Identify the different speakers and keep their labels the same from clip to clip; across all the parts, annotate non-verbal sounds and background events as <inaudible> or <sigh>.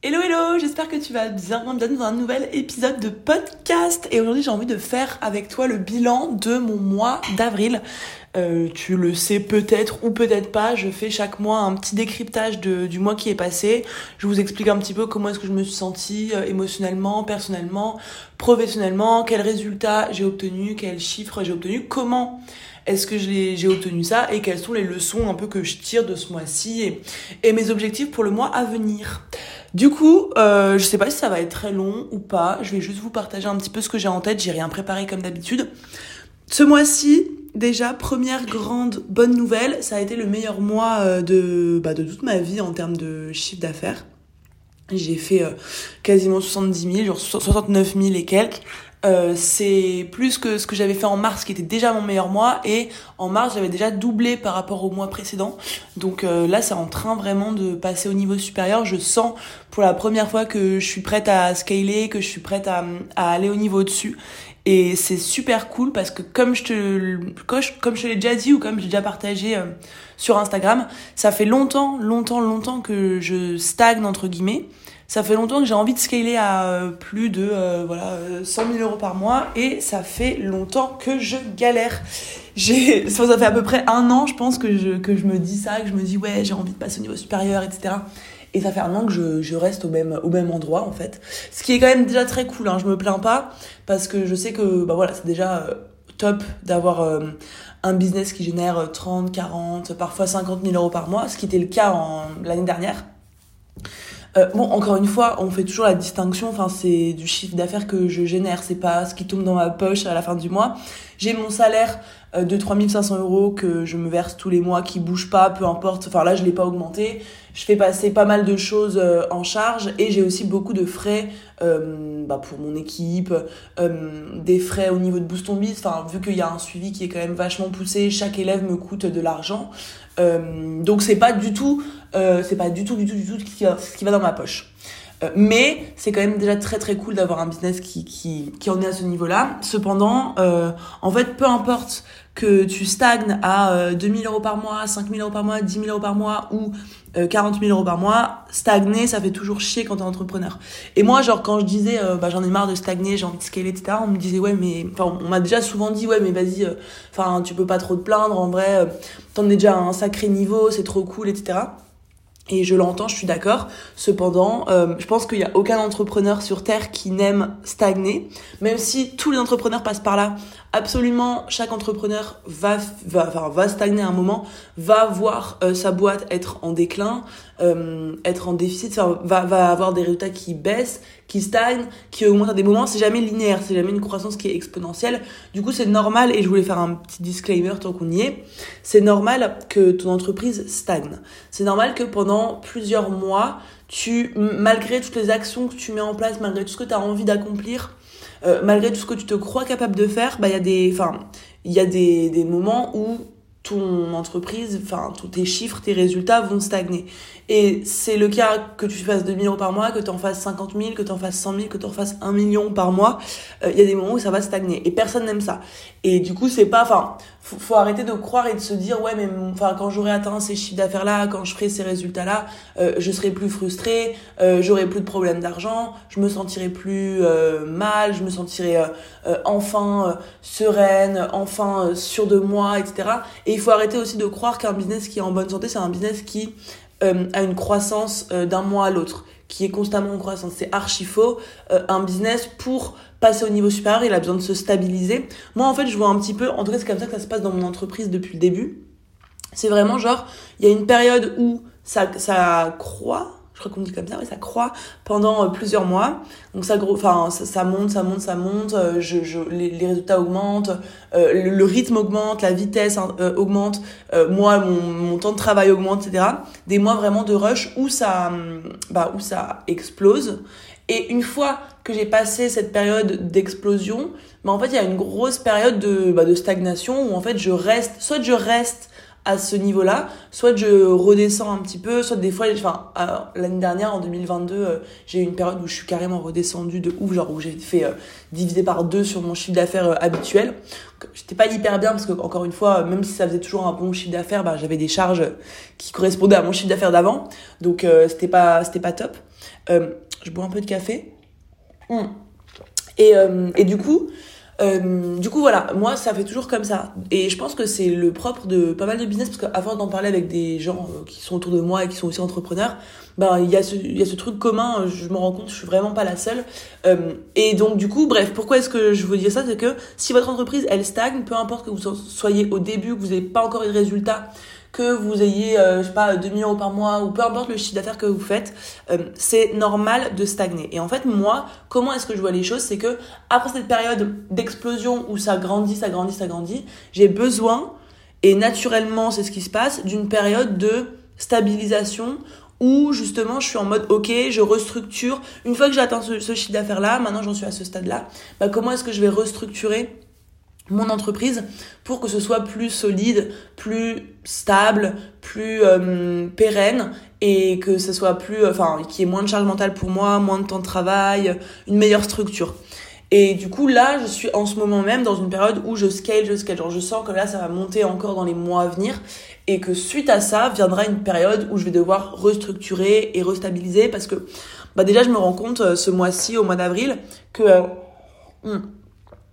Speaker 1: Hello hello, j'espère que tu vas bien, bienvenue dans un nouvel épisode de podcast et aujourd'hui j'ai envie de faire avec toi le bilan de mon mois d'avril. Euh, tu le sais peut-être ou peut-être pas, je fais chaque mois un petit décryptage du mois qui est passé. Je vous explique un petit peu comment est-ce que je me suis sentie euh, émotionnellement, personnellement, professionnellement, quels résultats j'ai obtenus, quels chiffres j'ai obtenus, comment est-ce que j'ai obtenu ça et quelles sont les leçons un peu que je tire de ce mois-ci et, mes objectifs pour le mois à venir. Du coup, euh, je sais pas si ça va être très long ou pas. Je vais juste vous partager un petit peu ce que j'ai en tête. J'ai rien préparé comme d'habitude. Ce mois-ci, déjà première grande bonne nouvelle, ça a été le meilleur mois euh, de bah, de toute ma vie en termes de chiffre d'affaires. J'ai fait euh, quasiment 70 000, genre 69 000 et quelques. Euh, c'est plus que ce que j'avais fait en mars qui était déjà mon meilleur mois et en mars j'avais déjà doublé par rapport au mois précédent. Donc euh, là c'est en train vraiment de passer au niveau supérieur. Je sens pour la première fois que je suis prête à scaler que je suis prête à, aller au niveau dessus et c'est super cool parce que comme je te comme je te l'ai déjà dit ou comme j'ai déjà partagé euh, sur Instagram ça fait longtemps longtemps longtemps que je stagne entre guillemets ça fait longtemps que j'ai envie de scaler à euh, plus de euh, voilà 100 euh, 000 euros par mois et ça fait longtemps que je galère. <laughs> Ça fait à peu près un an, je pense, que je, que je me dis ça, que je me dis ouais, j'ai envie de passer au niveau supérieur, etc. Et ça fait un an que je, je reste au même, au même endroit, en fait. Ce qui est quand même déjà très cool, hein, je me plains pas, parce que je sais que, bah voilà, c'est déjà top d'avoir un business qui génère 30, 40, parfois 50 000 euros par mois, ce qui était le cas l'année dernière. Euh, bon, encore une fois, on fait toujours la distinction. Enfin, c'est du chiffre d'affaires que je génère, c'est pas ce qui tombe dans ma poche à la fin du mois. J'ai mon salaire euh, de 3500 euros que je me verse tous les mois, qui bouge pas, peu importe. Enfin là, je l'ai pas augmenté. Je fais passer pas mal de choses euh, en charge et j'ai aussi beaucoup de frais bah, pour mon équipe, des frais au niveau de Boost on Biz. Enfin, vu qu'il y a un suivi qui est quand même vachement poussé, chaque élève me coûte de l'argent. donc c'est pas du tout euh, c'est pas du tout, du tout, ce qui va dans ma poche. Euh, mais c'est quand même déjà très très cool d'avoir un business qui, qui, qui en est à ce niveau-là. Cependant, euh, en fait, peu importe que tu stagnes à 2000 euros par mois, 5000 euros par mois, 10 000 euros par mois ou 40 000 euros par mois, stagner, ça fait toujours chier quand t'es entrepreneur. Et moi, genre, quand je disais, bah, j'en ai marre de stagner, j'ai envie de scaler, etc., on me disait, ouais, mais, enfin, on m'a déjà souvent dit, ouais, mais vas-y, enfin, tu peux pas trop te plaindre, en vrai, t'en es déjà à un sacré niveau, c'est trop cool, etc. Et je l'entends, je suis d'accord. Cependant, euh, je pense qu'il n'y a aucun entrepreneur sur Terre qui n'aime stagner. Même si tous les entrepreneurs passent par là, absolument chaque entrepreneur va, va, enfin, va stagner un moment, va voir euh, sa boîte être en déclin, euh, être en déficit, va, va avoir des résultats qui baissent, qui stagnent, qui augmentent à des moments. C'est jamais linéaire, c'est jamais une croissance qui est exponentielle. Du coup, c'est normal, et je voulais faire un petit disclaimer tant qu'on y est, c'est normal que ton entreprise stagne. C'est normal que pendant plusieurs mois, tu, malgré toutes les actions que tu mets en place, malgré tout ce que tu as envie d'accomplir, euh, malgré tout ce que tu te crois capable de faire, bah il y a des, enfin, il y a des, des moments où ton entreprise, enfin, tous tes chiffres, tes résultats vont stagner. Et c'est le cas que tu fasses 2000 euros par mois, que tu en fasses 50 000, que tu en fasses 100 000, que tu en fasses 1 million par mois. Il euh, y a des moments où ça va stagner. Et personne n'aime ça. Et du coup, c'est pas, enfin, faut, faut, arrêter de croire et de se dire, ouais, mais enfin, quand j'aurai atteint ces chiffres d'affaires-là, quand je ferai ces résultats-là, euh, je serai plus frustré, euh, j'aurai plus de problèmes d'argent, je me sentirai plus euh, mal, je me sentirai enfin sereine, enfin sûre de moi, etc. Et il faut arrêter aussi de croire qu'un business qui est en bonne santé, c'est un business qui a une croissance d'un mois à l'autre qui est constamment en croissance. C'est archi faux. un business pour passer au niveau supérieur, il a besoin de se stabiliser. Moi, en fait, je vois un petit peu, en tout cas, c'est comme ça que ça se passe dans mon entreprise depuis le début. C'est vraiment genre, il y a une période où ça, ça croît, je crois qu'on dit comme ça, ouais, ça croît pendant euh, plusieurs mois. Donc ça, enfin, ça, monte, ça monte, ça monte, euh, je, je, les, résultats augmentent, euh, le, rythme augmente, la vitesse hein, augmente, moi, mon, mon, temps de travail augmente, etc. Des mois vraiment de rush où ça, bah, où ça explose. Et une fois que j'ai passé cette période d'explosion, bah en fait, il y a une grosse période de, bah, de stagnation où en fait, je reste, soit je reste à ce niveau-là, soit je redescends un petit peu, soit des fois, enfin, l'année dernière, en 2022, euh, j'ai eu une période où je suis carrément redescendue de ouf, genre où j'ai fait euh, diviser par deux sur mon chiffre d'affaires euh, habituel. J'étais pas hyper bien parce que, encore une fois, même si ça faisait toujours un bon chiffre d'affaires, bah, j'avais des charges qui correspondaient à mon chiffre d'affaires d'avant. Donc, c'était pas, c'était pas top. je bois un peu de café. Et, et du coup, euh, du coup, voilà, moi, ça fait toujours comme ça. Et je pense que c'est le propre de pas mal de business, parce qu'avant d'en parler avec des gens euh, qui sont autour de moi et qui sont aussi entrepreneurs, ben, il y, a ce, y a ce truc commun, euh, je me rends compte, je suis vraiment pas la seule. Euh, et donc, du coup, bref, pourquoi est-ce que je veux dire ça? C'est que si votre entreprise, elle stagne, peu importe que vous soyez au début, que vous n'avez pas encore eu de résultats, que vous ayez, euh, je sais pas, 2 millions par mois ou peu importe le chiffre d'affaires que vous faites, euh, c'est normal de stagner. Et en fait, moi, comment est-ce que je vois les choses C'est que après cette période d'explosion où ça grandit, ça grandit, ça grandit, j'ai besoin, et naturellement c'est ce qui se passe, d'une période de stabilisation où justement je suis en mode ok je restructure une fois que j'ai atteint ce, ce chiffre d'affaires là maintenant j'en suis à ce stade là bah comment est-ce que je vais restructurer mon entreprise pour que ce soit plus solide, plus stable, plus euh, pérenne et que ce soit plus enfin qu'il y ait moins de charge mentale pour moi, moins de temps de travail, une meilleure structure. Et du coup là, je suis en ce moment même dans une période où je scale, je scale, genre je sens que là ça va monter encore dans les mois à venir et que suite à ça viendra une période où je vais devoir restructurer et restabiliser parce que bah déjà je me rends compte euh, ce mois-ci au mois d'avril que euh, hmm,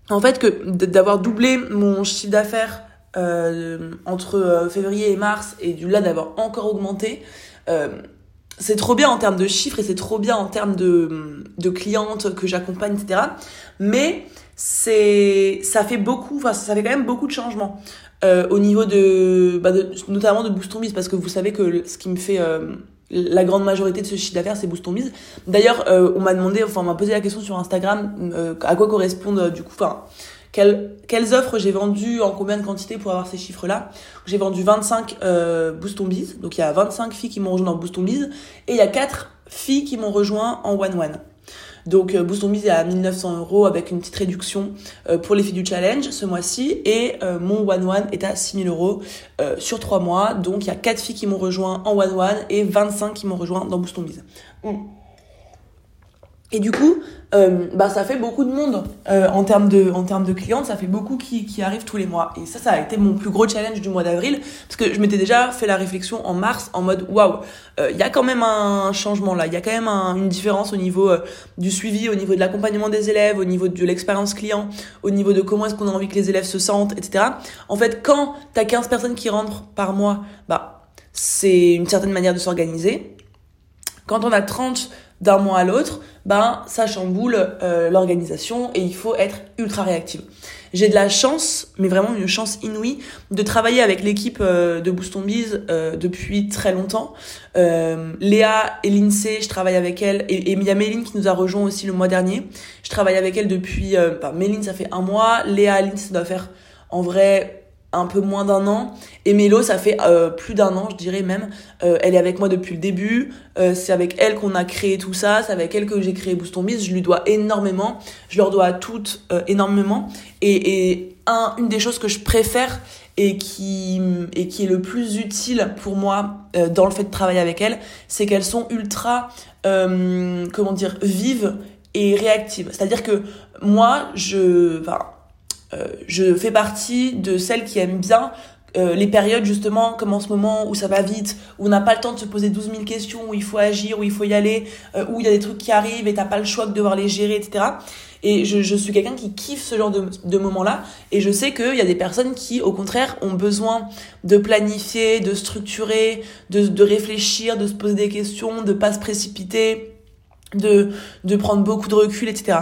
Speaker 1: en fait que d'avoir doublé mon chiffre d'affaires euh, entre euh, février et mars et du là d'avoir encore augmenté euh, c'est trop bien en termes de chiffres et c'est trop bien en termes de, de clientes que j'accompagne etc mais c'est ça fait beaucoup enfin ça fait quand même beaucoup de changements euh, au niveau de, bah notamment de Boost parce que vous savez que ce qui me fait euh, la grande majorité de ce chiffre d'affaires, c'est Boost D'ailleurs, euh, on m'a demandé, enfin, on m'a posé la question sur Instagram, euh, à quoi correspondent, euh, du coup, enfin, quelles, offres j'ai vendues, en combien de quantité pour avoir ces chiffres-là. J'ai vendu 25 euh, donc il y a 25 filles qui m'ont rejoint dans Boost et il y a 4 filles qui m'ont rejoint en one-one. Donc euh, Boost on est à 1900 euros avec une petite réduction euh, pour les filles du challenge ce mois-ci. Et euh, mon One One est à 6000 euros sur 3 mois. Donc il y a 4 filles qui m'ont rejoint en One One et 25 qui m'ont rejoint dans Boost on et du coup, euh, bah, ça fait beaucoup de monde euh, en termes de en termes de clientes, ça fait beaucoup qui, qui arrivent tous les mois. Et ça, ça a été mon plus gros challenge du mois d'avril, parce que je m'étais déjà fait la réflexion en mars en mode waouh, euh, il y a quand même un changement là, il y a quand même une différence au niveau euh, du suivi, au niveau de l'accompagnement des élèves, au niveau de l'expérience client, au niveau de comment est-ce qu'on a envie que les élèves se sentent, etc. En fait, quand t'as 15 personnes qui rentrent par mois, bah c'est une certaine manière de s'organiser. Quand on a 30 d'un mois à l'autre, ben ça chamboule euh, l'organisation et il faut être ultra réactive. J'ai de la chance, mais vraiment une chance inouïe, de travailler avec l'équipe euh, de Boost euh, depuis très longtemps. Léa et Lindsay, je travaille avec elle, et, il y a Méline qui nous a rejoint aussi le mois dernier. Je travaille avec elle depuis, enfin Méline ça fait un mois, Léa Lindsay ça doit faire en vrai un peu moins d'un an. Et Mélo, ça fait euh, plus d'un an, je dirais même. Euh, elle est avec moi depuis le début. Euh, c'est avec elle qu'on a créé tout ça. C'est avec elle que j'ai créé Boost Je lui dois énormément. Je leur dois à toutes énormément. Et, et un, une des choses que je préfère et qui, est le plus utile pour moi dans le fait de travailler avec elles, c'est qu'elles sont ultra, comment dire, vives et réactives. C'est-à-dire que moi, je, euh, je fais partie de celles qui aiment bien euh, les périodes justement comme en ce moment où ça va vite, où on n'a pas le temps de se poser 12 000 questions, où il faut agir, où il faut y aller, euh, où il y a des trucs qui arrivent et t'as pas le choix de devoir les gérer, etc. Et je, je suis quelqu'un qui kiffe ce genre de, de moments-là. Et je sais qu'il y a des personnes qui, au contraire, ont besoin de planifier, de structurer, de, de réfléchir, de se poser des questions, de pas se précipiter de, de prendre beaucoup de recul, etc.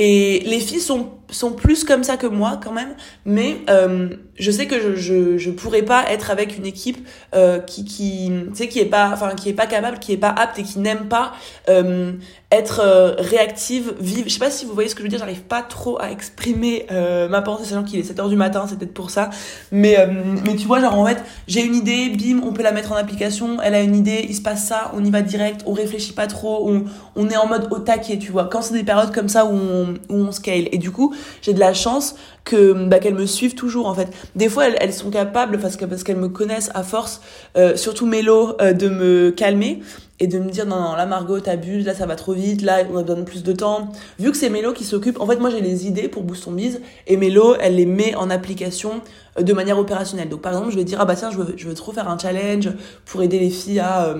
Speaker 1: Et les filles sont, sont plus comme ça que moi quand même, mais euh, je sais que je, je, je, pourrais pas être avec une équipe euh, qui, qui, tu sais, qui est pas, enfin, qui est pas capable, qui est pas apte et qui n'aime pas euh, être euh, réactive, vive. Je sais pas si vous voyez ce que je veux dire, j'arrive pas trop à exprimer euh, ma pensée, sachant qu'il est 7h du matin, c'est peut-être pour ça. Mais, euh, mais tu vois, genre en fait, j'ai une idée, bim, on peut la mettre en application, elle a une idée, il se passe ça, on y va direct, on réfléchit pas trop, on, on est en mode au taquet, tu vois. Quand c'est des périodes comme ça où on on, où on scale. Et du coup, j'ai de la chance que bah, qu'elles me suivent toujours en fait. Des fois, elles, sont capables parce que parce qu'elles me connaissent à force, euh, surtout Mélo, euh, de me calmer et de me dire non non là Margot t'abuses, là ça va trop vite, là on donne plus de temps. Vu que c'est Mélo qui s'occupe, en fait moi j'ai les idées pour Boost ton bise et Mélo elle les met en application euh, de manière opérationnelle. Donc par exemple je vais dire ah bah tiens je veux je veux trop faire un challenge pour aider les filles à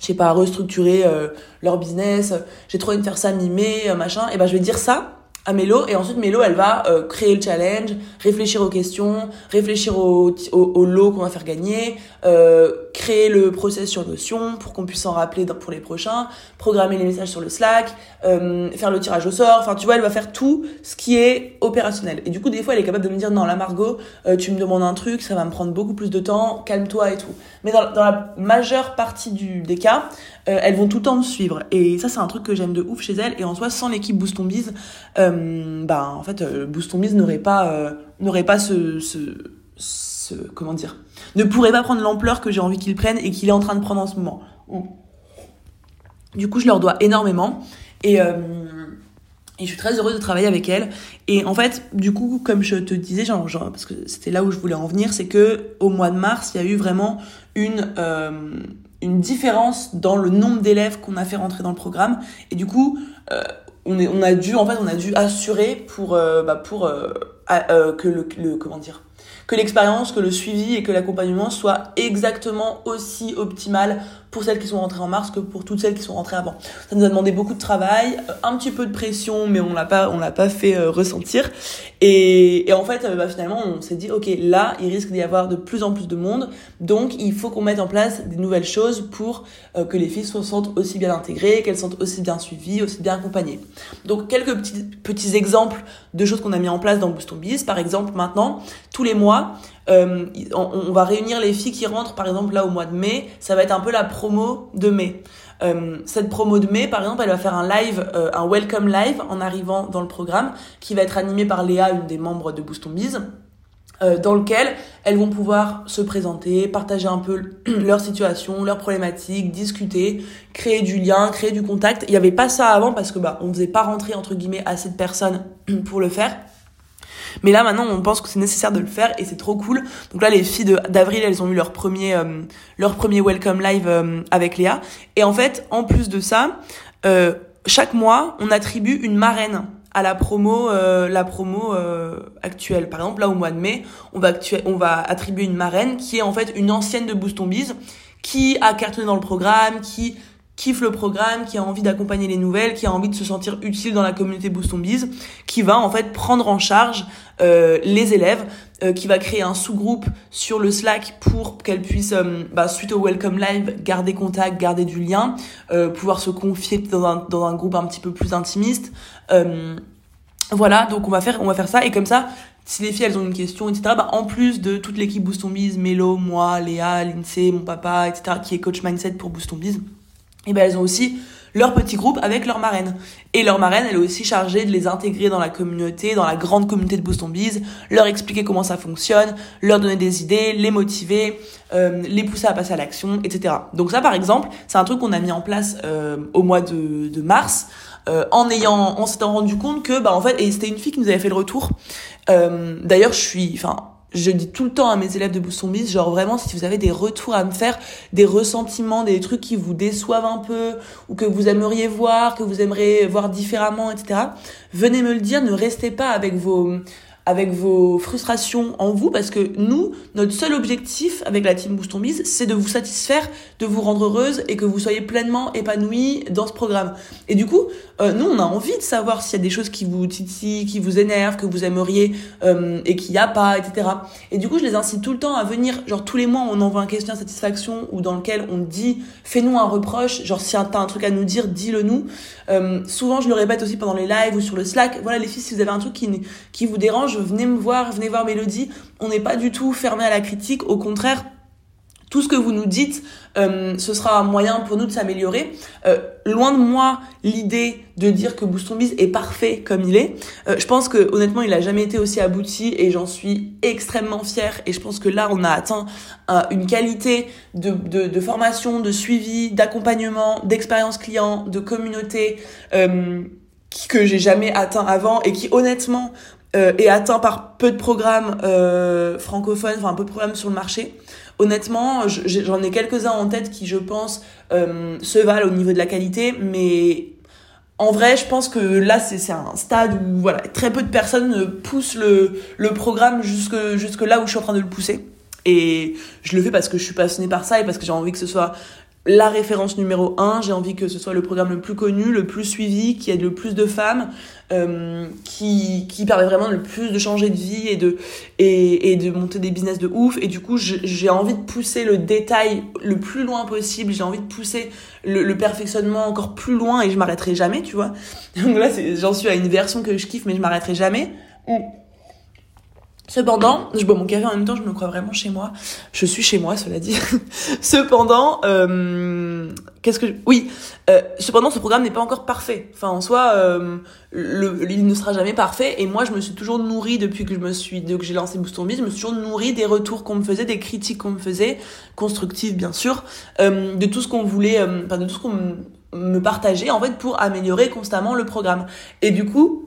Speaker 1: je sais pas, restructurer euh, leur business, j'ai trop envie de faire ça mi-mai, machin, et ben je vais dire ça à Mélo et ensuite Mélo elle va euh, créer le challenge, réfléchir aux questions, réfléchir au, au, au lot qu'on va faire gagner, euh, créer le process sur Notion pour qu'on puisse s'en rappeler pour les prochains, programmer les messages sur le Slack, euh, faire le tirage au sort, enfin tu vois elle va faire tout ce qui est opérationnel. Et du coup des fois elle est capable de me dire non la Margot euh, tu me demandes un truc, ça va me prendre beaucoup plus de temps, calme-toi et tout. Mais dans, dans la majeure partie du, des cas, euh, elles vont tout le temps me suivre. Et ça, c'est un truc que j'aime de ouf chez elles. Et en soi, sans l'équipe Boost Biz, euh, bah, en fait, euh, Boost Biz n'aurait pas, euh, n'aurait pas ce, ce, comment dire, ne pourrait pas prendre l'ampleur que j'ai envie qu'il prenne et qu'il est en train de prendre en ce moment. Du coup, je leur dois énormément. Et, je suis très heureuse de travailler avec elles. Et en fait, du coup, comme je te disais, genre, genre parce que c'était là où je voulais en venir, c'est que au mois de mars, il y a eu vraiment une une différence dans le nombre d'élèves qu'on a fait rentrer dans le programme. Et du coup, euh, on, est, on a dû, en fait, on a dû assurer pour, euh, bah, pour euh, que le, comment dire, que l'expérience, que le suivi et que l'accompagnement soit exactement aussi optimal pour celles qui sont rentrées en mars que pour toutes celles qui sont rentrées avant. Ça nous a demandé beaucoup de travail, euh, un petit peu de pression, mais on l'a pas, on l'a pas fait euh, ressentir. Et, et, en fait, euh, bah, finalement, on s'est dit, ok, là, il risque d'y avoir de plus en plus de monde, donc il faut qu'on mette en place des nouvelles choses pour que les filles se sentent aussi bien intégrées, qu'elles sentent aussi bien suivies, aussi bien accompagnées. Donc quelques petits, petits exemples de choses qu'on a mis en place dans Boost on Biz. Par exemple, maintenant, tous les mois, euh, on, on, va réunir les filles qui rentrent, par exemple, là au mois de mai. Ça va être un peu la promo de mai. Euh, cette promo de mai, par exemple, elle va faire un live, euh, un welcome live en arrivant dans le programme, qui va être animé par Léa, une des membres de Boost on Biz. Euh, dans lequel elles vont pouvoir se présenter, partager un peu <clears throat> leur situation, leurs problématiques, discuter, créer du lien, créer du contact. Il n'y avait pas ça avant parce que bah on faisait pas rentrer entre guillemets assez de personnes <clears throat> pour le faire. Mais là maintenant on pense que c'est nécessaire de le faire et c'est trop cool. Donc là les filles d'avril elles ont eu leur premier euh, leur premier welcome live euh, avec Léa et en fait en plus de ça euh, chaque mois on attribue une marraine à la promo euh, la promo euh, actuelle. Par exemple, là au mois de mai, on va on va attribuer une marraine qui est en fait une ancienne de Boost on Biz qui a cartonné dans le programme, qui kiffe le programme, qui a envie d'accompagner les nouvelles, qui a envie de se sentir utile dans la communauté Boost on Biz, qui va en fait prendre en charge euh, les élèves, euh, qui va créer un sous-groupe sur le Slack pour qu'elles puissent, euh, bah, suite au Welcome Live, garder contact, garder du lien, euh, pouvoir se confier dans un, dans un groupe un petit peu plus intimiste. voilà, donc on va faire on va faire ça et comme ça si les filles elles ont une question, etc., bah, en plus de toute l'équipe Boost on Biz, Mélo, moi, Léa, Lindsay, mon papa, etc., qui est coach mindset pour Boost on Biz, et ben elles ont aussi leur petit groupe avec leur marraine. Et leur marraine, elle est aussi chargée de les intégrer dans la communauté, dans la grande communauté de Boost on Biz, leur expliquer comment ça fonctionne, leur donner des idées, les motiver, euh, les pousser à passer à l'action, etc. Donc ça, par exemple, c'est un truc qu'on a mis en place euh, au mois de, de mars, euh, en ayant, en s'étant rendu compte que, bah en fait, et c'était une fille qui nous avait fait le retour. Euh, D'ailleurs, je suis, enfin, je dis tout le temps à mes élèves de Boost Biz, genre vraiment, si vous avez des retours à me faire, des ressentiments, des trucs qui vous déçoivent un peu, ou que vous aimeriez voir, que vous aimeriez voir différemment, etc., venez me le dire, ne restez pas avec vos, avec vos frustrations en vous parce que nous, notre seul objectif avec la team Boost c'est de vous satisfaire, de vous rendre heureuse et que vous soyez pleinement épanouie dans ce programme. Et du coup, euh, nous, on a envie de savoir s'il y a des choses qui vous titillent, qui vous énervent, que vous aimeriez euh, et qu'il n'y a pas, etc. Et du coup, je les incite tout le temps à venir, genre tous les mois, on envoie un questionnaire satisfaction ou dans lequel on dit, fais-nous un reproche, genre si t'as un truc à nous dire, dis-le nous. Euh, souvent, je le répète aussi pendant les lives ou sur le Slack. Voilà, les filles, si vous avez un truc qui, qui vous dérange, venez me voir, venez voir Mélodie. On n'est pas du tout fermé à la critique. Au contraire, tout ce que vous nous dites, euh, ce sera un moyen pour nous de s'améliorer. Euh, loin de moi l'idée de dire que Booston est parfait comme il est. Euh, je pense que honnêtement, il a jamais été aussi abouti et j'en suis extrêmement fière. Et je pense que là, on a atteint une qualité de, de, formation, de suivi, d'accompagnement, d'expérience client, de communauté. Que j'ai jamais atteint avant et qui honnêtement euh, est atteint par peu de programmes euh, francophones, enfin peu de programmes sur le marché. Honnêtement, j'en ai quelques-uns en tête qui, je pense, euh, se valent au niveau de la qualité, mais en vrai, je pense que là, c'est un stade où voilà, très peu de personnes poussent le, le programme jusque, jusque là où je suis en train de le pousser. Et je le fais parce que je suis passionnée par ça et parce que j'ai envie que ce soit la référence numéro un. J'ai envie que ce soit le programme le plus connu, le plus suivi, qui aide le plus de femmes, euh, qui, qui permet vraiment le plus de changer de vie et de, et, et de monter des business de ouf. Et du coup, j'ai envie de pousser le détail le plus loin possible. J'ai envie de pousser le, le, perfectionnement encore plus loin et je m'arrêterai jamais, tu vois. <laughs> Donc là, j'en suis à une version que je kiffe, mais je m'arrêterai jamais. Cependant, je bois mon café en même temps, je me crois vraiment chez moi. Je suis chez moi, cela dit. <laughs> cependant, euh, qu'est-ce que je... oui, euh, cependant, ce programme n'est pas encore parfait. Enfin, en soi, euh, il ne sera jamais parfait. Et moi, je me suis toujours nourrie depuis que je me suis, que j'ai lancé Boost je me suis toujours nourrie des retours qu'on me faisait, des critiques qu'on me faisait, constructives bien sûr, euh, de tout ce qu'on voulait, enfin de tout ce qu'on me partageait en fait pour améliorer constamment le programme. Et du coup,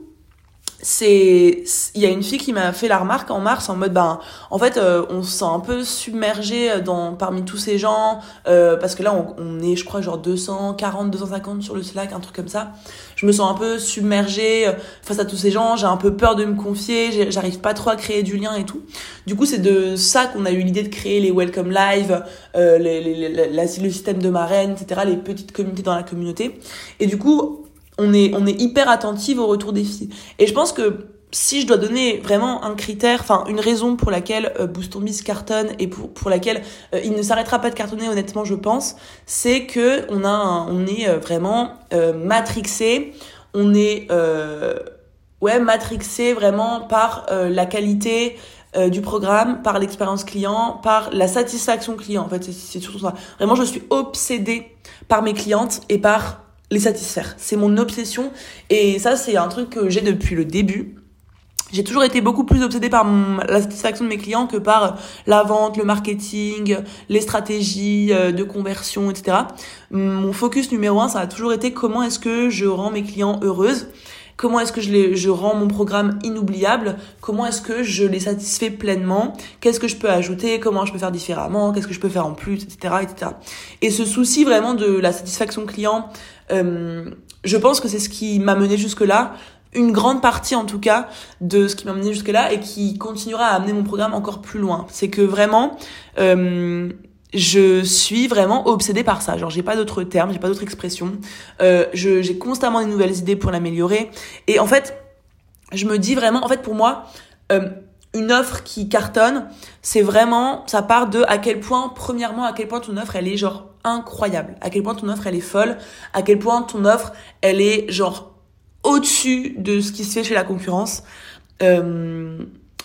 Speaker 1: c'est il y a une fille qui m'a fait la remarque en mars en mode ben en fait euh, on se sent un peu submergé dans parmi tous ces gens euh, parce que là on, est je crois genre 240 250 sur le Slack un truc comme ça. Je me sens un peu submergée euh, face à tous ces gens j'ai un peu peur de me confier j'arrive pas trop à créer du lien et tout. Du coup c'est de ça qu'on a eu l'idée de créer les welcome live euh, le système de marraine etc les petites communautés dans la communauté. Et du coup on est, hyper attentive au retour des filles. Et je pense que si je dois donner vraiment un critère, enfin une raison pour laquelle euh, cartonne et pour, laquelle euh, il ne s'arrêtera pas de cartonner, honnêtement, je pense, c'est que on est euh, vraiment euh, matrixé, on est ouais matrixé vraiment par la qualité. du programme, par l'expérience client, par la satisfaction client. En fait, c'est surtout ça. Vraiment, je suis obsédée par mes clientes et par les satisfaire. C'est mon obsession et ça c'est un truc que j'ai depuis le début. J'ai toujours été beaucoup plus obsédée par la satisfaction de mes clients que par la vente, le marketing, les stratégies euh, de conversion, etc. Mon focus numéro un, ça a toujours été comment est-ce que je rends mes clients heureuses comment est-ce que je, rends mon programme inoubliable, comment est-ce que je les satisfais pleinement, qu'est-ce que je peux ajouter, comment je peux faire différemment, qu'est-ce que je peux faire en plus, etc. etc. Et ce souci vraiment de la satisfaction client, euh, je pense que c'est ce qui m'a mené jusque-là, une grande partie en tout cas de ce qui m'a mené jusque-là et qui continuera à amener mon programme encore plus loin. C'est que vraiment, euh, je suis vraiment obsédée par ça. Genre, j'ai pas d'autres termes, j'ai pas d'autres expressions. Euh, j'ai constamment des nouvelles idées pour l'améliorer. Et en fait, je me dis vraiment, en fait, pour moi, euh, une offre qui cartonne, c'est vraiment, ça part de à quel point, premièrement, à quel point ton offre, elle est genre incroyable. À quel point ton offre, elle est folle. À quel point ton offre, elle est genre au-dessus de ce qui se fait chez la concurrence. Euh,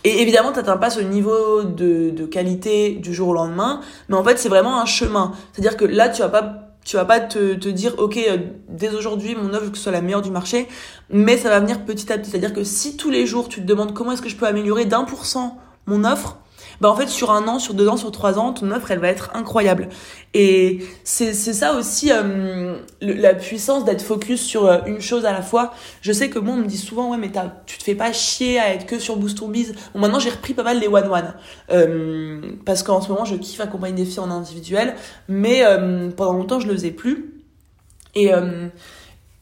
Speaker 1: et évidemment, tu n'atteins pas ce niveau de, de qualité du jour au lendemain, mais en fait, c'est vraiment un chemin. C'est-à-dire que là, tu vas pas tu vas pas te, dire ok euh, dès aujourd'hui mon offre que ce soit la meilleure du marché mais ça va venir petit à petit c'est à dire que si tous les jours tu te demandes comment est-ce que je peux améliorer d'un pour cent mon offre bah en fait sur un an, sur deux ans, sur trois ans, ton offre elle va être incroyable. Et c'est ça aussi euh, la puissance d'être focus sur euh, une chose à la fois. Je sais que moi on me dit souvent ouais mais tu te fais pas chier à être que sur Boost Biz. Bon maintenant j'ai repris pas mal les one one euh, parce qu'en ce moment je kiffe accompagner des filles en individuel, mais euh, pendant longtemps je le faisais plus. Et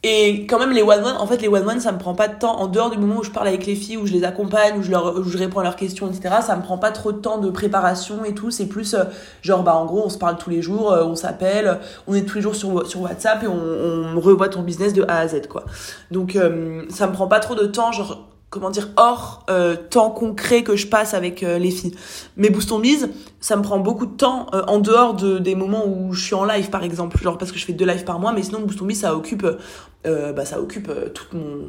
Speaker 1: et quand même, les one-one, en fait, les one-one, ça me prend pas de temps. En dehors du moment où je parle avec les filles, où je les accompagne, où je, leur, où je réponds à leurs questions, etc., ça me prend pas trop de temps de préparation et tout. C'est plus, euh, genre, bah, en gros, on se parle tous les jours, euh, on s'appelle, on est tous les jours sur, sur WhatsApp et on, revoit ton business de A à Z, quoi. Donc, euh, ça me prend pas trop de temps, genre, comment dire hors euh, temps concret que je passe avec euh, les filles. Mais Boost on Bise, ça me prend beaucoup de temps euh, en dehors de des moments où je suis en live par exemple, genre parce que je fais deux lives par mois, mais sinon Boost on Bise ça occupe bah ça occupe toute mon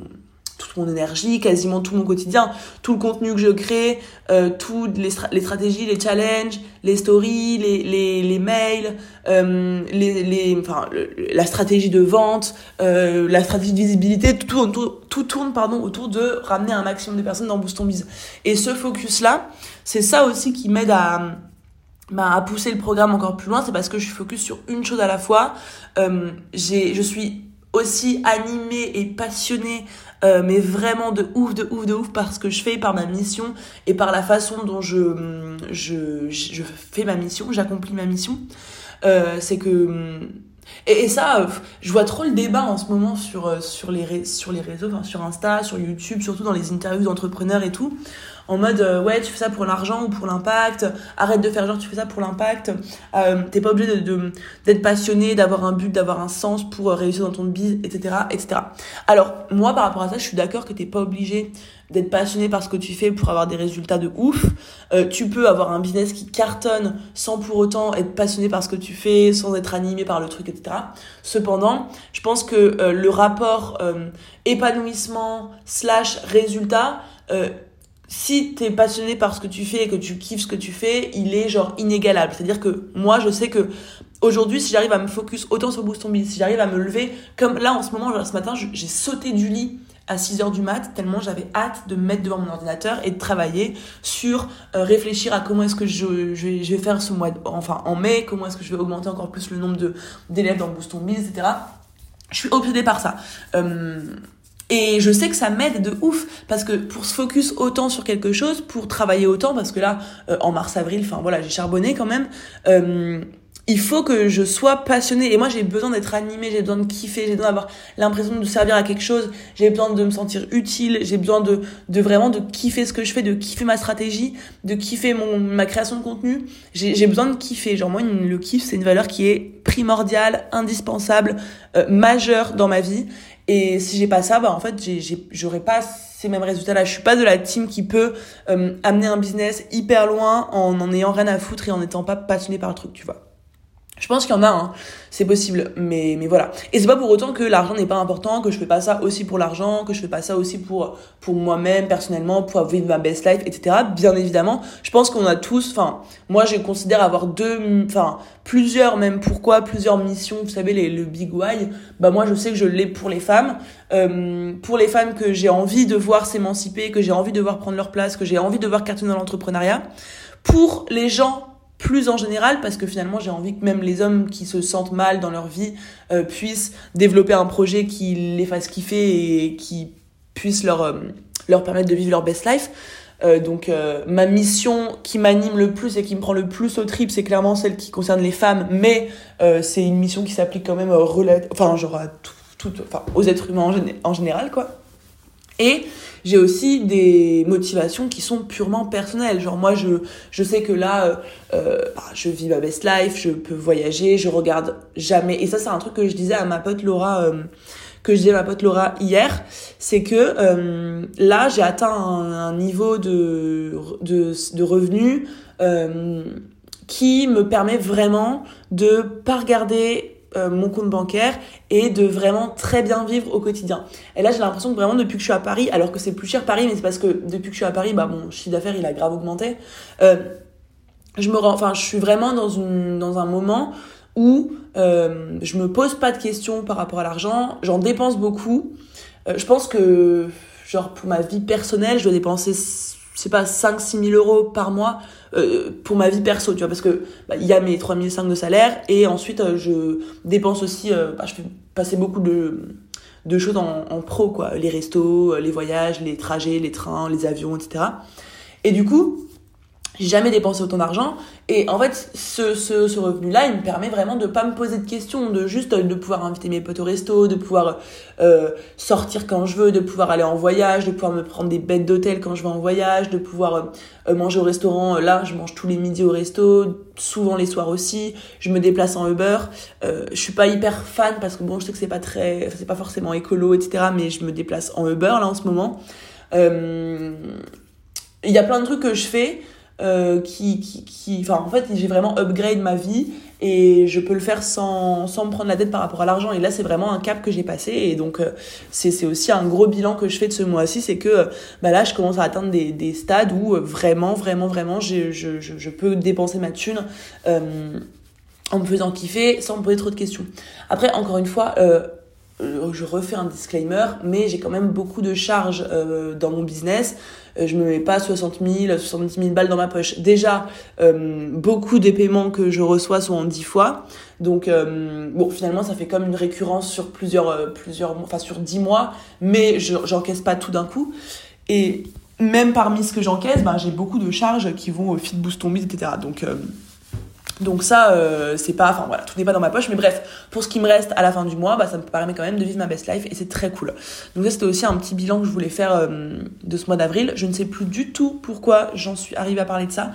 Speaker 1: toute mon énergie, quasiment tout mon quotidien, tout le contenu que je crée, euh, toutes les, stratégies, les challenges, les stories, les, les, mails, euh, les, les, enfin, la stratégie de vente, euh, la stratégie de visibilité, tout, tout, tout, tourne pardon, autour de ramener un maximum de personnes dans Boost Biz. Et ce focus-là, c'est ça aussi qui m'aide à, bah, à pousser le programme encore plus loin, c'est parce que je suis focus sur une chose à la fois. Je suis aussi animée et passionnée euh, mais vraiment de ouf, de ouf, de ouf par ce que je fais, par ma mission et par la façon dont je, je, fais ma mission, j'accomplis ma mission. Euh, c'est que et, ça, je vois trop le débat en ce moment sur, sur, les, sur les réseaux, enfin sur Insta, sur YouTube, surtout dans les interviews d'entrepreneurs et tout, en mode euh, ouais tu fais ça pour l'argent ou pour l'impact arrête de faire genre tu fais ça pour l'impact. Euh, t'es pas obligé de d'être passionné d'avoir un but d'avoir un sens pour euh, réussir dans ton biz etc etc alors moi par rapport à ça je suis d'accord que t'es pas obligé d'être passionné par ce que tu fais pour avoir des résultats de ouf. Euh, tu peux avoir un business qui cartonne sans pour autant être passionné par ce que tu fais sans être animé par le truc etc cependant je pense que le rapport épanouissement slash résultat si t'es passionné par ce que tu fais et que tu kiffes ce que tu fais, il est genre inégalable. C'est-à-dire que moi, je sais que aujourd'hui, si j'arrive à me focus autant sur Boost si j'arrive à me lever, comme là en ce moment, genre ce matin, j'ai sauté du lit à 6 heures du mat, tellement j'avais hâte de me mettre devant mon ordinateur et de travailler sur euh, réfléchir à comment est-ce que je, vais faire ce mois, enfin en mai, comment est-ce que je vais augmenter encore plus le nombre d'élèves dans Boost etc. Je suis obsédée par ça. Euh, et je sais que ça m'aide de ouf parce que pour se focus autant sur quelque chose, pour travailler autant, parce que là, euh, en mars-avril, enfin voilà, j'ai charbonné quand même. Euh, il faut que je sois passionnée et moi j'ai besoin d'être animée, j'ai besoin de kiffer, j'ai besoin d'avoir l'impression de servir à quelque chose, j'ai besoin de me sentir utile, j'ai besoin de, de vraiment de kiffer ce que je fais, de kiffer ma stratégie, de kiffer mon, ma création de contenu. J'ai besoin de kiffer. Genre moi le kiff c'est une valeur qui est primordiale, indispensable, euh, majeure dans ma vie et si j'ai pas ça, bah en fait, j'aurais pas ces mêmes résultats-là. Je suis pas de la team qui peut euh, amener un business hyper loin en en ayant rien à foutre et en n'étant pas passionné par le truc, tu vois. Je pense qu'il y en a, hein. c'est possible, mais, mais voilà. Et c'est pas pour autant que l'argent n'est pas important, que je fais pas ça aussi pour l'argent, que je fais pas ça aussi pour, pour moi-même, personnellement, pour vivre ma best life, etc. Bien évidemment, je pense qu'on a tous, enfin, moi je considère avoir deux, enfin, plusieurs même, pourquoi, plusieurs missions, vous savez, les, le big why, bah moi je sais que je l'ai pour les femmes, euh, pour les femmes que j'ai envie de voir s'émanciper, que j'ai envie de voir prendre leur place, que j'ai envie de voir cartonner dans l'entrepreneuriat, pour les gens plus en général parce que finalement j'ai envie que même les hommes qui se sentent mal dans leur vie euh, puissent développer un projet qui les fasse kiffer et qui puisse leur, euh, leur permettre de vivre leur best life. Euh, donc ma mission qui m'anime le plus et qui me prend le plus au trip, c'est clairement celle qui concerne les femmes, mais c'est une mission qui s'applique quand même enfin genre à enfin aux êtres humains en, en général quoi. Et j'ai aussi des motivations qui sont purement personnelles. Genre moi, je, je sais que là, euh, euh, bah, je vis ma best life, je peux voyager, je regarde jamais. Et ça, c'est un truc que je disais à ma pote Laura, euh, que je disais à ma pote Laura hier, c'est que euh, là, j'ai atteint un, niveau de, de, de revenus qui me permet vraiment de pas regarder euh, mon compte bancaire et de vraiment très bien vivre au quotidien. Et là, j'ai l'impression que vraiment depuis que je suis à Paris, alors que c'est plus cher Paris, mais c'est parce que depuis que je suis à Paris, bah mon chiffre d'affaires il a grave augmenté. Euh, je me rends, enfin, je suis vraiment dans un moment où euh, je me pose pas de questions par rapport à l'argent, j'en dépense beaucoup. Je pense que genre pour ma vie personnelle, je dois dépenser c'est pas 5 6 000 euros par mois euh, pour ma vie perso tu vois parce que bah, il y a mes 3 500 de salaire et ensuite euh, je dépense aussi euh, bah, je fais passer beaucoup de de choses en, en, pro quoi. Les restos les voyages les trajets les trains les avions etc et du coup j'ai jamais dépensé autant d'argent. Et en fait ce, ce, revenu là il me permet vraiment de pas me poser de questions de juste de pouvoir inviter mes potes au resto de pouvoir euh, sortir quand je veux de pouvoir aller en voyage de pouvoir me prendre des bêtes d'hôtel quand je vais en voyage de pouvoir euh, manger au restaurant. Là je mange tous les midis au resto souvent les soirs aussi. Je me déplace en Uber. Euh, je suis pas hyper fan parce que bon je sais que c'est pas très c'est pas forcément écolo etc mais je me déplace en Uber là en ce moment. Euh, il y a plein de trucs que je fais euh, qui, qui, qui, enfin, en fait, j'ai vraiment upgrade ma vie et je peux le faire sans, sans me prendre la tête par rapport à l'argent. Et là, c'est vraiment un cap que j'ai passé. Et donc, euh, c'est, aussi un gros bilan que je fais de ce mois-ci. C'est que bah là, je commence à atteindre des, des stades où euh, vraiment, vraiment, vraiment, je, je, je, peux dépenser ma thune euh, en me faisant kiffer sans me poser trop de questions. Après, encore une fois, euh, je refais un disclaimer, mais j'ai quand même beaucoup de charges euh, dans mon business. Euh, je me mets pas 60 000, 70 000 balles dans ma poche. Déjà, beaucoup des paiements que je reçois sont en 10 fois. Donc, bon, finalement, ça fait comme une récurrence sur plusieurs, plusieurs, enfin sur 10 mois, mais je j'encaisse pas tout d'un coup. Et même parmi ce que j'encaisse, ben, j'ai beaucoup de charges qui vont au Fit etc. Donc, donc ça, euh, c'est pas, enfin voilà, tout n'est pas dans ma poche, mais bref, pour ce qui me reste à la fin du mois, bah, ça me permet quand même de vivre ma best life et c'est très cool. Donc ça, c'était aussi un petit bilan que je voulais faire euh, de ce mois d'avril. Je ne sais plus du tout pourquoi j'en suis arrivée à parler de ça.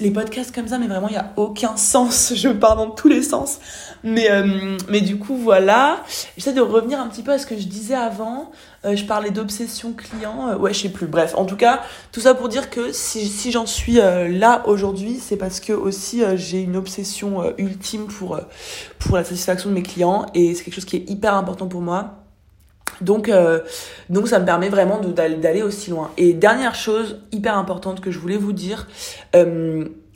Speaker 1: Les podcasts comme ça, mais vraiment, il n'y a aucun <laughs> sens. Je pars dans tous les sens. Mais, euh, mais du coup, voilà. J'essaie de revenir un petit peu à ce que je disais avant. Euh, je parlais d'obsession client. Euh, ouais, je sais plus. Bref, en tout cas, tout ça pour dire que si, si j'en suis là aujourd'hui, c'est parce que aussi j'ai une obsession ultime pour, pour la satisfaction de mes clients. Et c'est quelque chose qui est hyper important pour moi. Donc, donc ça me permet vraiment d'aller aussi loin. Et dernière chose hyper importante que je voulais vous dire,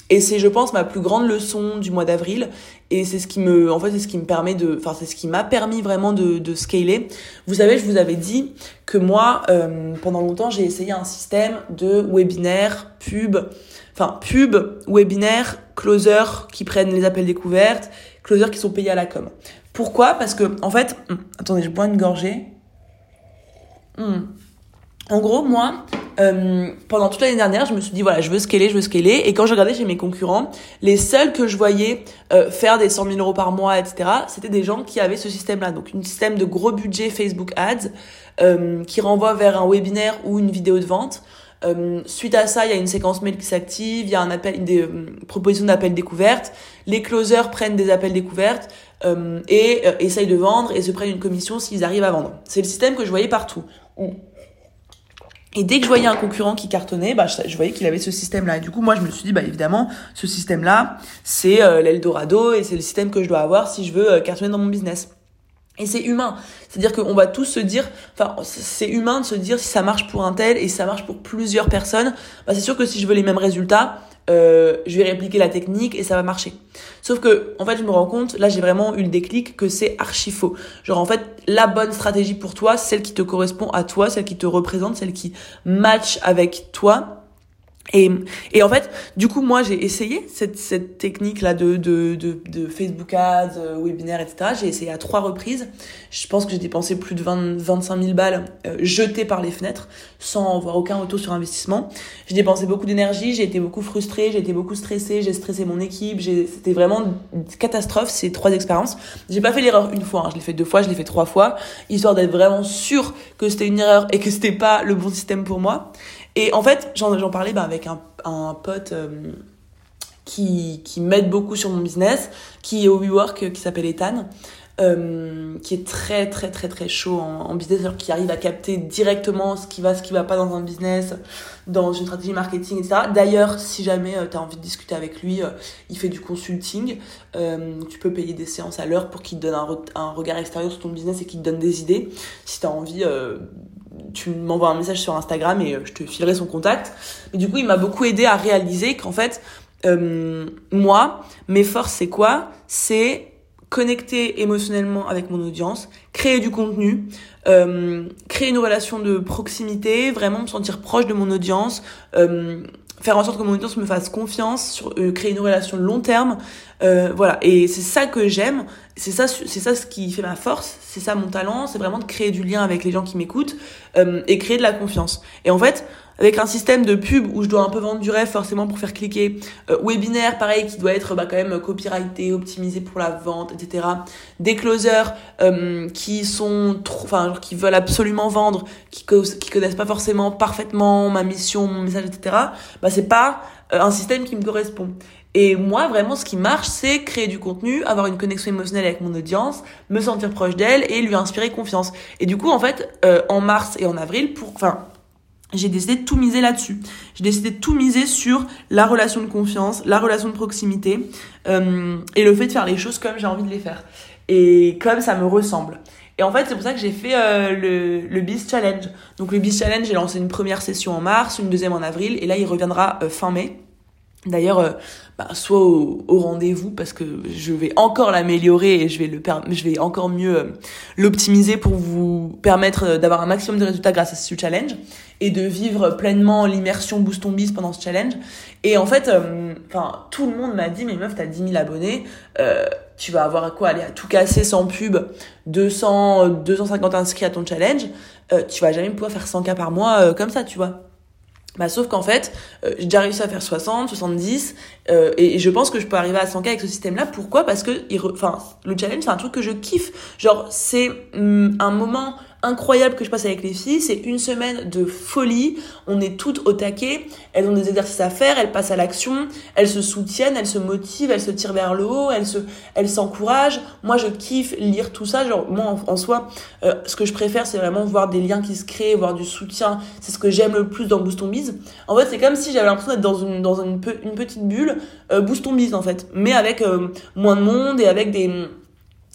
Speaker 1: et c'est, je pense, ma plus grande leçon du mois d'avril. Et c'est ce qui me, en fait, c'est ce qui me permet de, enfin, c'est ce qui m'a permis vraiment de, de scaler. Vous savez, je vous avais dit que moi, euh, pendant longtemps, j'ai essayé un système de webinaire, pub, enfin, pub, webinaire, closer qui prennent les appels découvertes, closer qui sont payés à la com. Pourquoi? Parce que, en fait, hum, attendez, je bois une gorgée. Hum. En gros, moi, euh, pendant toute l'année dernière, je me suis dit voilà, je veux scaler, je veux scaler. Et quand je regardais chez mes concurrents, les seuls que je voyais euh, faire des 100 000 euros par mois, etc., c'était des gens qui avaient ce système-là. Donc, un système de gros budget Facebook Ads euh, qui renvoie vers un webinaire ou une vidéo de vente. Euh, suite à ça, il y a une séquence mail qui s'active, il y a un appel, des euh, propositions d'appel découverte. Les closers prennent des appels découvertes et essayent de vendre et se prennent une commission s'ils arrivent à vendre. C'est le système que je voyais partout. Et dès que je voyais un concurrent qui cartonnait, bah, je, voyais qu'il avait ce système-là. Et du coup, moi, je me suis dit, bah, évidemment, ce système-là, c'est euh, l'Eldorado et c'est le système que je dois avoir si je veux euh, cartonner dans mon business. Et c'est humain. C'est-à-dire qu'on va tous se dire, enfin, c'est humain de se dire si ça marche pour un tel et si ça marche pour plusieurs personnes, bah, c'est sûr que si je veux les mêmes résultats, euh, je vais répliquer la technique et ça va marcher. Sauf que, en fait, je me rends compte, là, j'ai vraiment eu le déclic que c'est archi faux. Genre, en fait, la bonne stratégie pour toi, celle qui te correspond à toi, celle qui te représente, celle qui match avec toi, et, et en fait, du coup, moi, j'ai essayé cette, cette technique-là de, de, de, de, Facebook Ads, euh, webinaire, etc. J'ai essayé à trois reprises. Je pense que j'ai dépensé plus de 20, 25 000 balles euh, jetées par les fenêtres sans avoir aucun retour sur investissement. J'ai dépensé beaucoup d'énergie, j'ai été beaucoup frustrée, j'ai été beaucoup stressée, j'ai stressé mon équipe. C'était vraiment catastrophe ces trois expériences. J'ai pas fait l'erreur une fois, hein. je l'ai fait deux fois, je l'ai fait trois fois, histoire d'être vraiment sûr que c'était une erreur et que c'était pas le bon système pour moi. Et en fait, j'en parlais bah, avec un, pote euh, qui, m'aide beaucoup sur mon business, qui est au WeWork, euh, qui s'appelle Ethan. Euh, qui est très très très très chaud en, business, qui arrive à capter directement ce qui va, ce qui va pas dans un business, dans une stratégie marketing, etc. D'ailleurs, si jamais euh, tu as envie de discuter avec lui, il fait du consulting. tu peux payer des séances à l'heure pour qu'il te donne un, un, regard extérieur sur ton business et qu'il te donne des idées. Si tu as envie tu m'envoies un message sur Instagram et euh, je te filerai son contact. Mais du coup, il m'a beaucoup aidé à réaliser qu'en fait, euh, moi, mes forces, c'est quoi? C'est connecter émotionnellement avec mon audience, créer du contenu, euh, créer une relation de proximité, vraiment me sentir proche de mon audience, euh, faire en sorte que mon audience me fasse confiance, sur, euh, créer une relation long terme, euh, voilà. Et c'est ça que j'aime, c'est ça, c'est ça ce qui fait ma force, c'est ça mon talent, c'est vraiment de créer du lien avec les gens qui m'écoutent euh, et créer de la confiance. Et en fait, avec un système de pub où je dois un peu vendre du rêve forcément pour faire cliquer, euh, webinaire pareil qui doit être bah, quand même copyrighté, optimisé pour la vente, etc. Des closers euh, qui sont trop, enfin qui veulent absolument vendre, qui qui connaissent pas forcément parfaitement ma mission, mon message, etc. Bah c'est pas euh, un système qui me correspond. Et moi, vraiment, ce qui marche, c'est créer du contenu, avoir une connexion émotionnelle avec mon audience, me sentir proche d'elle et lui inspirer confiance. Et du coup, en fait, euh, en mars et en avril, pour, enfin, j'ai décidé de tout miser là-dessus. J'ai décidé de tout miser sur la relation de confiance, la relation de proximité euh, et le fait de faire les choses comme j'ai envie de les faire et comme ça me ressemble. Et en fait, c'est pour ça que j'ai fait euh, le, le Beast Challenge. Donc le Beast Challenge, j'ai lancé une première session en mars, une deuxième en avril et là, il reviendra euh, fin mai. D'ailleurs, euh, bah, soit au, rendez-vous parce que je vais encore l'améliorer et je vais encore mieux euh, l'optimiser pour vous permettre euh, d'avoir un maximum de résultats grâce à ce challenge et de vivre pleinement l'immersion Boost pendant ce challenge. Et en fait, enfin tout le monde m'a dit mais meuf t'as 10 000 abonnés, tu vas avoir à quoi aller à tout casser sans pub, 200 250 inscrits à ton challenge, tu vas jamais pouvoir faire 100 k par mois comme ça, tu vois. Bah, sauf qu'en fait, euh, j'ai déjà réussi à faire 60, 70, euh, et, je pense que je peux arriver à 100K avec ce système-là. Pourquoi? Parce que le challenge, c'est un truc que je kiffe. Genre, c'est mm, un moment incroyable que je passe avec les filles. C'est une semaine de folie. On est toutes au taquet. Elles ont des exercices à faire. Elles passent à l'action. Elles se soutiennent. Elles se motivent. Elles se tirent vers le haut. Elles se, elles s'encouragent. Moi, je kiffe lire tout ça. Genre, moi, en, soi, euh, ce que je préfère, c'est vraiment voir des liens qui se créent, voir du soutien. C'est ce que j'aime le plus dans Boost on Biz. En fait, c'est comme si j'avais l'impression d'être dans une, dans une, petite bulle, euh, Boost on Biz, en fait. Mais avec euh, moins de monde et avec des,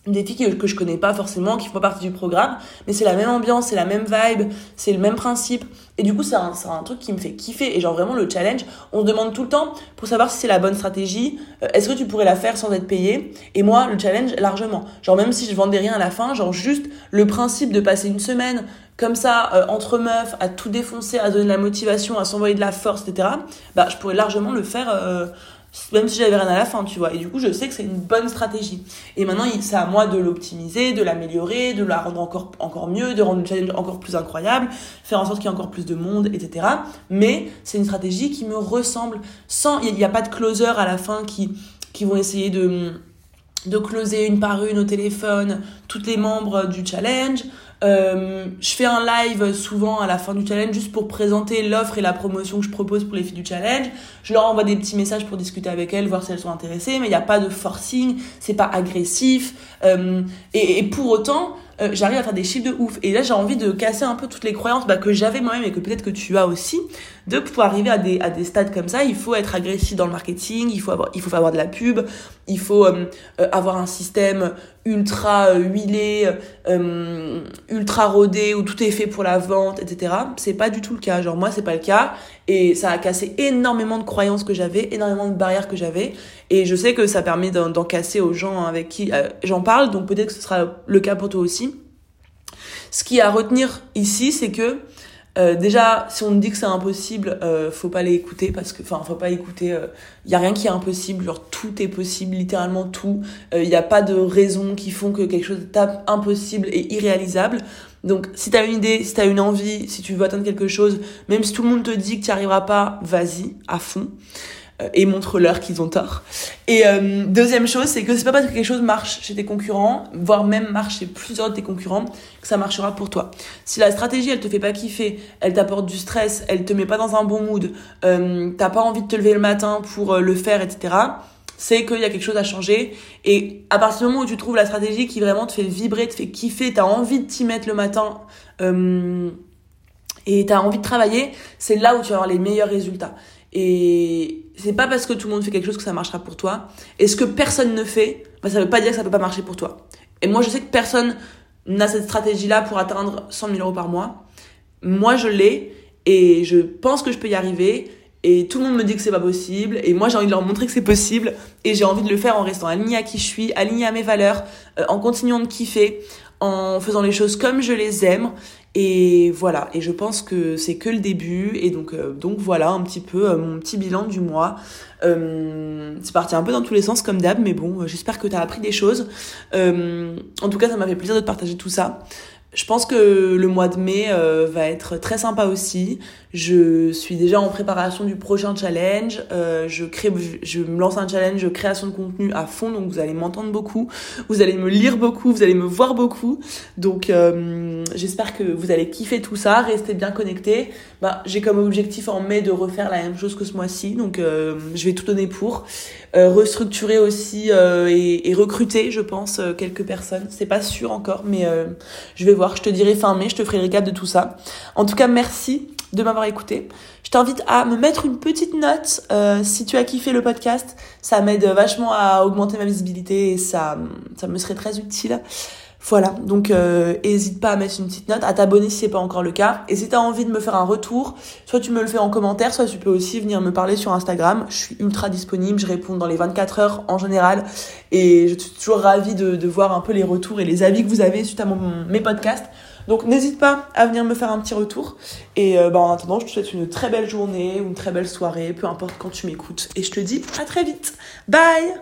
Speaker 1: des filles que, je connais pas forcément, qui font partie du programme, mais c'est la même ambiance, c'est la même vibe, c'est le même principe. Et du coup, c'est un, un, truc qui me fait kiffer. Et genre vraiment le challenge, on se demande tout le temps pour savoir si c'est la bonne stratégie, euh, est-ce que tu pourrais la faire sans être payé Et moi, le challenge, largement. Genre même si je vendais rien à la fin, genre juste le principe de passer une semaine comme ça, euh, entre meufs, à tout défoncer, à donner de la motivation, à s'envoyer de la force, etc., bah je pourrais largement le faire... Euh, même si j'avais rien à la fin, tu vois. Et du coup, je sais que c'est une bonne stratégie. Et maintenant, c'est à moi de l'optimiser, de l'améliorer, de la rendre encore, encore mieux, de rendre le challenge encore plus incroyable, faire en sorte qu'il y ait encore plus de monde, etc. Mais c'est une stratégie qui me ressemble sans, il n'y a, pas de closer à la fin qui, qui vont essayer de, de closer une par une au téléphone toutes les membres du challenge. Euh, je fais un live souvent à la fin du challenge juste pour présenter l'offre et la promotion que je propose pour les filles du challenge. Je leur envoie des petits messages pour discuter avec elles, voir si elles sont intéressées, mais il n'y a pas de forcing, c'est pas agressif. Euh, et, pour autant, euh, j'arrive à faire des chiffres de ouf. Et là, j'ai envie de casser un peu toutes les croyances bah, que j'avais moi-même et que peut-être que tu as aussi. De pouvoir arriver à des, à des stades comme ça, il faut être agressif dans le marketing, il faut avoir, il faut avoir de la pub, il faut euh, euh, avoir un système ultra huilé, ultra rodé, où tout est fait pour la vente, etc. C'est pas du tout le cas. Genre, moi, c'est pas le cas. Et ça a cassé énormément de croyances que j'avais, énormément de barrières que j'avais. Et je sais que ça permet d'en casser aux gens avec qui j'en parle. Donc peut-être que ce sera le cas pour toi aussi. Ce qui est à retenir ici, c'est que euh, déjà, si on me dit que c'est impossible, euh, faut pas l'écouter parce que, enfin, faut pas écouter. Il euh, y a rien qui est impossible. Genre tout est possible, littéralement tout. Il euh, n'y a pas de raisons qui font que quelque chose est impossible et irréalisable. Donc, si t'as une idée, si t'as une envie, si tu veux atteindre quelque chose, même si tout le monde te dit que tu n'y arriveras pas, vas-y à fond. Euh, et montre-leur qu'ils ont tort. Et euh, deuxième chose, c'est que c'est pas parce que quelque chose marche chez tes concurrents, voire même marche chez plusieurs de tes concurrents, que ça marchera pour toi. Si la stratégie, elle te fait pas kiffer, elle t'apporte du stress, elle te met pas dans un bon mood, euh, t'as pas envie de te lever le matin pour le faire, etc., c'est qu'il y a quelque chose à changer. Et à partir du moment où tu trouves la stratégie qui vraiment te fait vibrer, te fait kiffer, t'as envie de t'y mettre le matin, et t'as envie de travailler, c'est là où tu vas avoir les meilleurs résultats. Et c'est pas parce que tout le monde fait quelque chose que ça marchera pour toi. Et ce que personne ne fait, bah, ça veut pas dire que ça peut pas marcher pour toi. Et moi, je sais que personne n'a cette stratégie-là pour atteindre 100 000 euros par mois. Moi, je l'ai et je pense que je peux y arriver. Et tout le monde me dit que c'est pas possible. Et moi, j'ai envie de leur montrer que c'est possible. Et j'ai envie de le faire en restant aligné à qui je suis, aligné à mes valeurs, euh, en continuant de kiffer, en faisant les choses comme je les aime et voilà, et je pense que c'est que le début, et donc, euh, donc voilà un petit peu euh, mon petit bilan du mois. Euh, c'est parti un peu dans tous les sens comme d'hab, mais bon, j'espère que tu as appris des choses. en tout cas, ça m'a fait plaisir de te partager tout ça. Je pense que le mois de mai euh, va être très sympa aussi. Je suis déjà en préparation du prochain challenge. Euh, je crée, je, me lance un challenge création de contenu à fond, donc vous allez m'entendre beaucoup, vous allez me lire beaucoup, vous allez me voir beaucoup. Donc euh, j'espère que vous allez kiffer tout ça. Restez bien connectés. Bah, j'ai comme objectif en mai de refaire la même chose que ce mois-ci, donc je vais tout donner pour restructurer aussi et, et, recruter, je pense, quelques personnes. C'est pas sûr encore, mais je vais je te dirai fin mai, je te ferai le récap de tout ça. En tout cas, merci de m'avoir écouté. Je t'invite à me mettre une petite note euh, si tu as kiffé le podcast. Ça m'aide vachement à augmenter ma visibilité et ça, ça me serait très utile. Voilà, donc euh, hésite pas à mettre une petite note, à t'abonner si c'est pas encore le cas. Et si t'as envie de me faire un retour, soit tu me le fais en commentaire, soit tu peux aussi venir me parler sur Instagram. Je suis ultra disponible, je réponds dans les 24 heures en général. Et je suis toujours ravie de, voir un peu les retours et les avis que vous avez suite à mon, mes podcasts. Donc n'hésite pas à venir me faire un petit retour. Et euh, bah, en attendant, je te souhaite une très belle journée ou une très belle soirée, peu importe quand tu m'écoutes. Et je te dis à très vite. Bye